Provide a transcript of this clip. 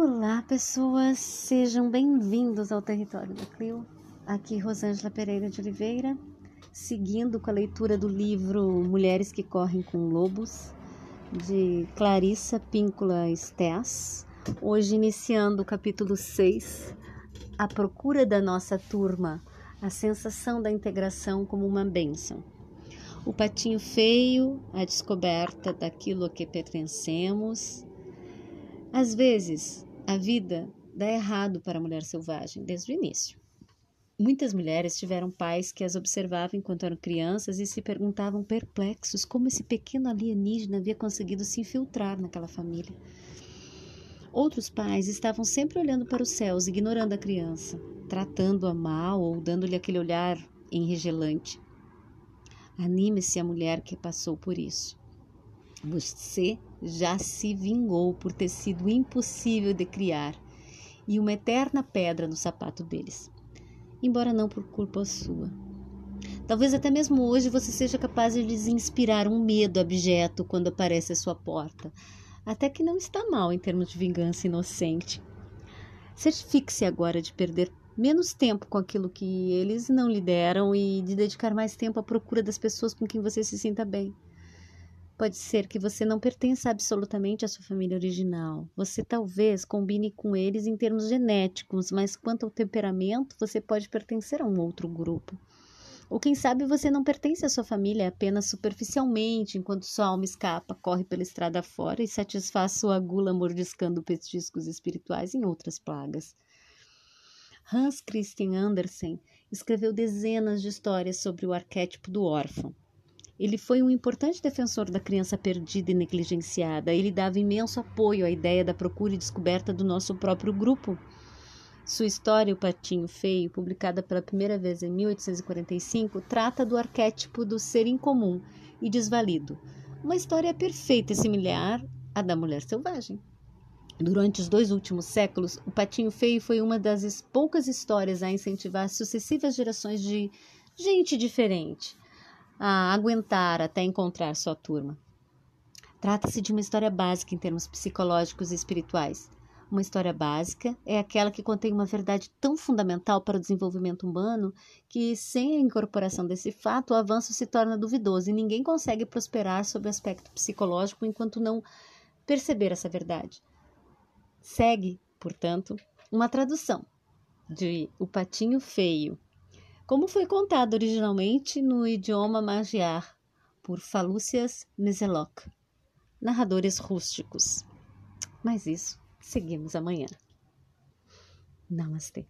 Olá, pessoas, sejam bem-vindos ao território da Clio. Aqui Rosângela Pereira de Oliveira, seguindo com a leitura do livro Mulheres que Correm com Lobos, de Clarissa Píncula Stess. Hoje iniciando o capítulo 6, A Procura da Nossa Turma, a sensação da integração como uma bênção. O patinho feio, a descoberta daquilo a que pertencemos, às vezes, a vida dá errado para a mulher selvagem desde o início. Muitas mulheres tiveram pais que as observavam enquanto eram crianças e se perguntavam perplexos como esse pequeno alienígena havia conseguido se infiltrar naquela família. Outros pais estavam sempre olhando para os céus, ignorando a criança, tratando-a mal ou dando-lhe aquele olhar enregelante. Anime-se a mulher que passou por isso. Você já se vingou por ter sido impossível de criar e uma eterna pedra no sapato deles, embora não por culpa sua. Talvez até mesmo hoje você seja capaz de lhes inspirar um medo abjeto quando aparece à sua porta, até que não está mal em termos de vingança inocente. Certifique-se agora de perder menos tempo com aquilo que eles não lhe deram e de dedicar mais tempo à procura das pessoas com quem você se sinta bem. Pode ser que você não pertença absolutamente à sua família original. Você talvez combine com eles em termos genéticos, mas quanto ao temperamento, você pode pertencer a um outro grupo. Ou quem sabe você não pertence à sua família apenas superficialmente, enquanto sua alma escapa, corre pela estrada fora e satisfaz sua gula mordiscando petiscos espirituais em outras plagas. Hans Christian Andersen escreveu dezenas de histórias sobre o arquétipo do órfão. Ele foi um importante defensor da criança perdida e negligenciada. Ele dava imenso apoio à ideia da procura e descoberta do nosso próprio grupo. Sua história, O Patinho Feio, publicada pela primeira vez em 1845, trata do arquétipo do ser incomum e desvalido. Uma história perfeita e similar à da mulher selvagem. Durante os dois últimos séculos, O Patinho Feio foi uma das poucas histórias a incentivar sucessivas gerações de gente diferente a aguentar até encontrar sua turma. Trata-se de uma história básica em termos psicológicos e espirituais. Uma história básica é aquela que contém uma verdade tão fundamental para o desenvolvimento humano que, sem a incorporação desse fato, o avanço se torna duvidoso e ninguém consegue prosperar sob o aspecto psicológico enquanto não perceber essa verdade. Segue, portanto, uma tradução de O Patinho Feio, como foi contado originalmente no idioma magiar por Falúcias Meseloc, narradores rústicos. Mas isso seguimos amanhã. Namastê.